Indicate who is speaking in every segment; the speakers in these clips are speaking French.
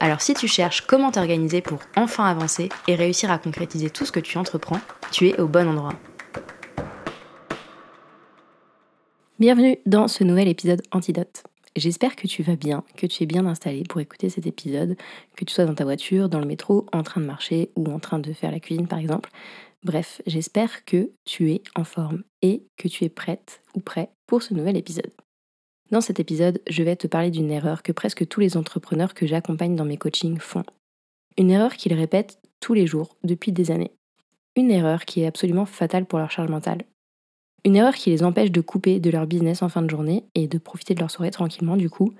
Speaker 1: Alors si tu cherches comment t'organiser pour enfin avancer et réussir à concrétiser tout ce que tu entreprends, tu es au bon endroit. Bienvenue dans ce nouvel épisode Antidote. J'espère que tu vas bien, que tu es bien installé pour écouter cet épisode, que tu sois dans ta voiture, dans le métro, en train de marcher ou en train de faire la cuisine par exemple. Bref, j'espère que tu es en forme et que tu es prête ou prêt pour ce nouvel épisode. Dans cet épisode, je vais te parler d'une erreur que presque tous les entrepreneurs que j'accompagne dans mes coachings font. Une erreur qu'ils répètent tous les jours depuis des années. Une erreur qui est absolument fatale pour leur charge mentale. Une erreur qui les empêche de couper de leur business en fin de journée et de profiter de leur soirée tranquillement du coup.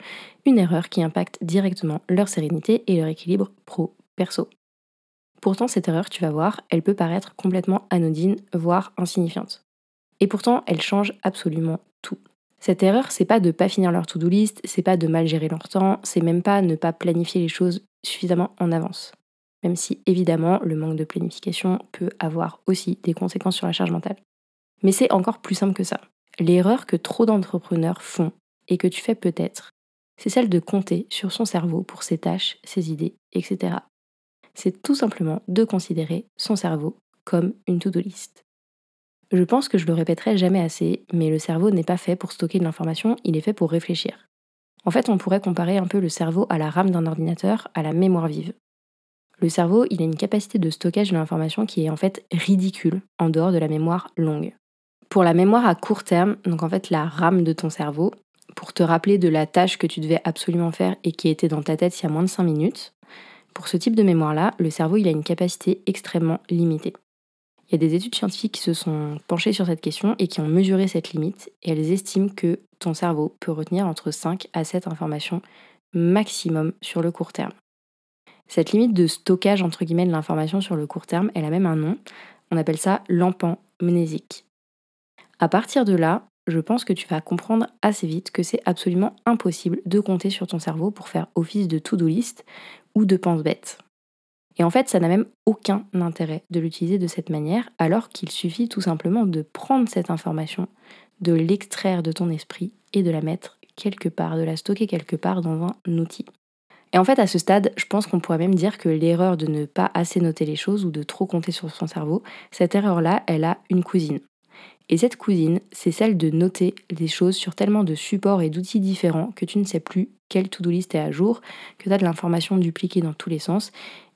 Speaker 1: Une erreur qui impacte directement leur sérénité et leur équilibre pro-perso. Pourtant, cette erreur, tu vas voir, elle peut paraître complètement anodine, voire insignifiante. Et pourtant, elle change absolument tout. Cette erreur, c'est pas de pas finir leur to-do list, c'est pas de mal gérer leur temps, c'est même pas ne pas planifier les choses suffisamment en avance. Même si évidemment le manque de planification peut avoir aussi des conséquences sur la charge mentale. Mais c'est encore plus simple que ça. L'erreur que trop d'entrepreneurs font et que tu fais peut-être, c'est celle de compter sur son cerveau pour ses tâches, ses idées, etc. C'est tout simplement de considérer son cerveau comme une to-do list. Je pense que je le répéterai jamais assez, mais le cerveau n'est pas fait pour stocker de l'information, il est fait pour réfléchir. En fait, on pourrait comparer un peu le cerveau à la RAM d'un ordinateur, à la mémoire vive. Le cerveau, il a une capacité de stockage de l'information qui est en fait ridicule en dehors de la mémoire longue. Pour la mémoire à court terme, donc en fait la RAM de ton cerveau, pour te rappeler de la tâche que tu devais absolument faire et qui était dans ta tête il y a moins de 5 minutes, pour ce type de mémoire-là, le cerveau il a une capacité extrêmement limitée. Il y a des études scientifiques qui se sont penchées sur cette question et qui ont mesuré cette limite et elles estiment que ton cerveau peut retenir entre 5 à 7 informations maximum sur le court terme. Cette limite de stockage entre guillemets de l'information sur le court terme, elle a même un nom. On appelle ça l'empan mnésique. À partir de là, je pense que tu vas comprendre assez vite que c'est absolument impossible de compter sur ton cerveau pour faire office de to-do list ou de pense-bête. Et en fait, ça n'a même aucun intérêt de l'utiliser de cette manière, alors qu'il suffit tout simplement de prendre cette information, de l'extraire de ton esprit et de la mettre quelque part, de la stocker quelque part dans un outil. Et en fait, à ce stade, je pense qu'on pourrait même dire que l'erreur de ne pas assez noter les choses ou de trop compter sur son cerveau, cette erreur-là, elle a une cousine. Et cette cousine, c'est celle de noter des choses sur tellement de supports et d'outils différents que tu ne sais plus quel to-do list est à jour, que tu as de l'information dupliquée dans tous les sens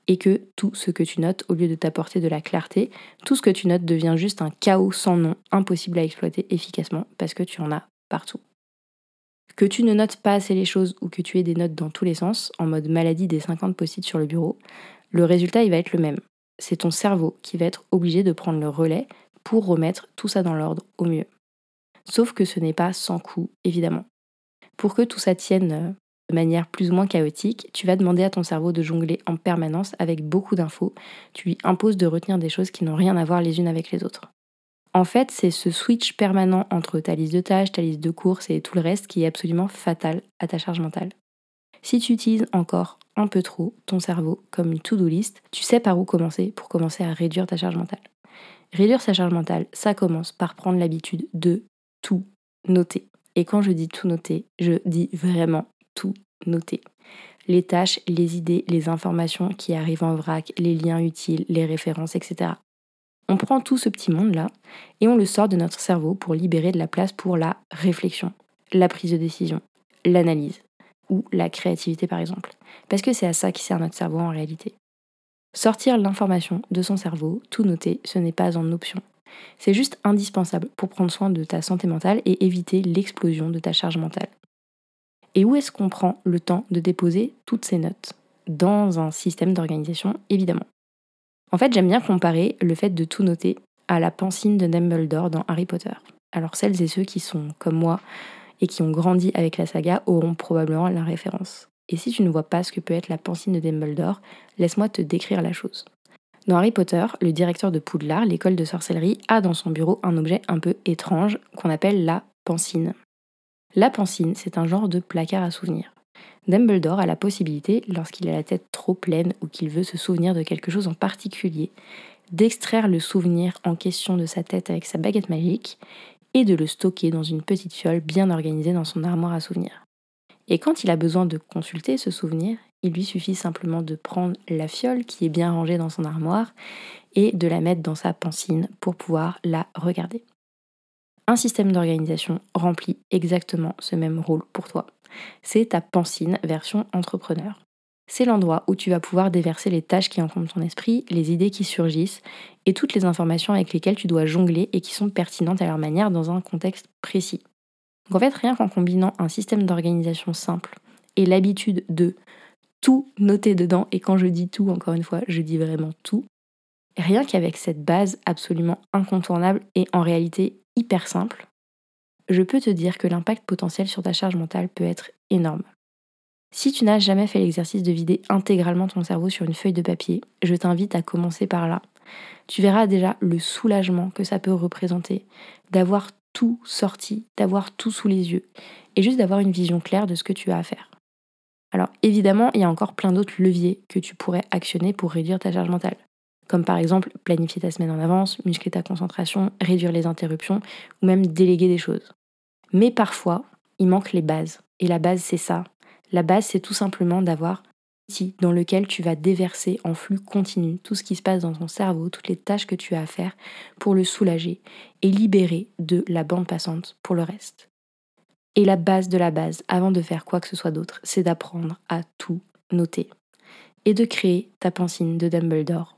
Speaker 1: et que tout ce que tu notes, au lieu de t'apporter de la clarté, tout ce que tu notes devient juste un chaos sans nom, impossible à exploiter efficacement parce que tu en as partout. Que tu ne notes pas assez les choses ou que tu aies des notes dans tous les sens, en mode maladie des 50 post-it sur le bureau, le résultat il va être le même. C'est ton cerveau qui va être obligé de prendre le relais pour remettre tout ça dans l'ordre au mieux. Sauf que ce n'est pas sans coût, évidemment. Pour que tout ça tienne euh, manière plus ou moins chaotique, tu vas demander à ton cerveau de jongler en permanence avec beaucoup d'infos. Tu lui imposes de retenir des choses qui n'ont rien à voir les unes avec les autres. En fait, c'est ce switch permanent entre ta liste de tâches, ta liste de courses et tout le reste qui est absolument fatal à ta charge mentale. Si tu utilises encore un peu trop ton cerveau comme une to-do list, tu sais par où commencer pour commencer à réduire ta charge mentale. Réduire sa charge mentale, ça commence par prendre l'habitude de tout noter. Et quand je dis tout noter, je dis vraiment tout noter. Les tâches, les idées, les informations qui arrivent en vrac, les liens utiles, les références, etc. On prend tout ce petit monde-là et on le sort de notre cerveau pour libérer de la place pour la réflexion, la prise de décision, l'analyse ou la créativité par exemple. Parce que c'est à ça qui sert notre cerveau en réalité. Sortir l'information de son cerveau, tout noter, ce n'est pas en option. C'est juste indispensable pour prendre soin de ta santé mentale et éviter l'explosion de ta charge mentale. Et où est-ce qu'on prend le temps de déposer toutes ces notes? Dans un système d'organisation, évidemment. En fait, j'aime bien comparer le fait de tout noter à la pensine de Dumbledore dans Harry Potter. Alors celles et ceux qui sont comme moi et qui ont grandi avec la saga auront probablement la référence. Et si tu ne vois pas ce que peut être la pensine de Dumbledore, laisse-moi te décrire la chose. Dans Harry Potter, le directeur de Poudlard, l'école de sorcellerie, a dans son bureau un objet un peu étrange qu'on appelle la pancine. La pancine, c'est un genre de placard à souvenirs. Dumbledore a la possibilité, lorsqu'il a la tête trop pleine ou qu'il veut se souvenir de quelque chose en particulier, d'extraire le souvenir en question de sa tête avec sa baguette magique et de le stocker dans une petite fiole bien organisée dans son armoire à souvenirs. Et quand il a besoin de consulter ce souvenir, il lui suffit simplement de prendre la fiole qui est bien rangée dans son armoire et de la mettre dans sa pancine pour pouvoir la regarder. Un système d'organisation remplit exactement ce même rôle pour toi. C'est ta pancine version entrepreneur. C'est l'endroit où tu vas pouvoir déverser les tâches qui encombrent ton esprit, les idées qui surgissent et toutes les informations avec lesquelles tu dois jongler et qui sont pertinentes à leur manière dans un contexte précis. Donc en fait, rien qu'en combinant un système d'organisation simple et l'habitude de tout noter dedans, et quand je dis tout, encore une fois, je dis vraiment tout, rien qu'avec cette base absolument incontournable et en réalité hyper simple, je peux te dire que l'impact potentiel sur ta charge mentale peut être énorme. Si tu n'as jamais fait l'exercice de vider intégralement ton cerveau sur une feuille de papier, je t'invite à commencer par là. Tu verras déjà le soulagement que ça peut représenter d'avoir tout sorti, d'avoir tout sous les yeux et juste d'avoir une vision claire de ce que tu as à faire. Alors évidemment, il y a encore plein d'autres leviers que tu pourrais actionner pour réduire ta charge mentale. Comme par exemple planifier ta semaine en avance, muscler ta concentration, réduire les interruptions ou même déléguer des choses. Mais parfois, il manque les bases. Et la base, c'est ça, la base, c'est tout simplement d'avoir un outil dans lequel tu vas déverser en flux continu tout ce qui se passe dans ton cerveau, toutes les tâches que tu as à faire pour le soulager et libérer de la bande passante pour le reste. Et la base de la base, avant de faire quoi que ce soit d'autre, c'est d'apprendre à tout noter et de créer ta pensine de Dumbledore